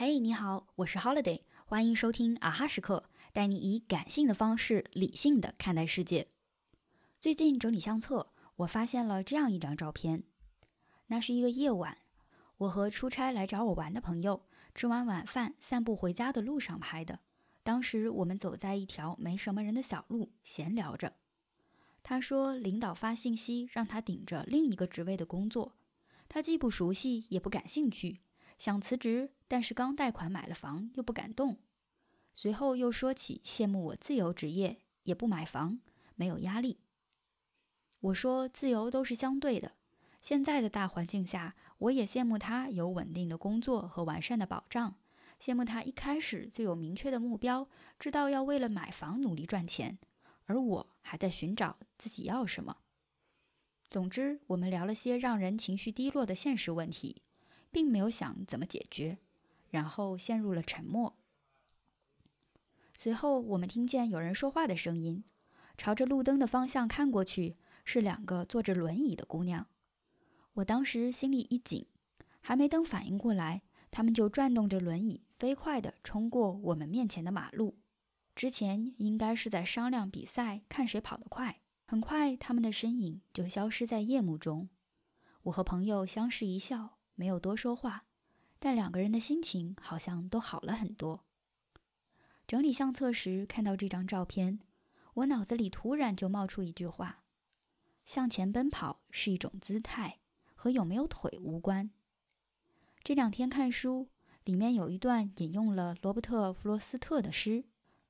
嘿，你好，我是 Holiday，欢迎收听啊哈时刻，带你以感性的方式理性的看待世界。最近整理相册，我发现了这样一张照片，那是一个夜晚，我和出差来找我玩的朋友吃完晚饭散步回家的路上拍的。当时我们走在一条没什么人的小路，闲聊着。他说，领导发信息让他顶着另一个职位的工作，他既不熟悉也不感兴趣，想辞职。但是刚贷款买了房，又不敢动。随后又说起羡慕我自由职业，也不买房，没有压力。我说自由都是相对的，现在的大环境下，我也羡慕他有稳定的工作和完善的保障，羡慕他一开始就有明确的目标，知道要为了买房努力赚钱，而我还在寻找自己要什么。总之，我们聊了些让人情绪低落的现实问题，并没有想怎么解决。然后陷入了沉默。随后，我们听见有人说话的声音，朝着路灯的方向看过去，是两个坐着轮椅的姑娘。我当时心里一紧，还没等反应过来，他们就转动着轮椅，飞快地冲过我们面前的马路。之前应该是在商量比赛，看谁跑得快。很快，他们的身影就消失在夜幕中。我和朋友相视一笑，没有多说话。但两个人的心情好像都好了很多。整理相册时看到这张照片，我脑子里突然就冒出一句话：向前奔跑是一种姿态，和有没有腿无关。这两天看书，里面有一段引用了罗伯特·弗罗斯特的诗：“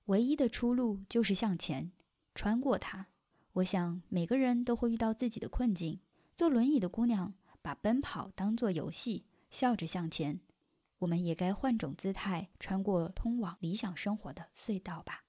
唯一的出路就是向前，穿过它。”我想每个人都会遇到自己的困境。坐轮椅的姑娘把奔跑当作游戏。笑着向前，我们也该换种姿态，穿过通往理想生活的隧道吧。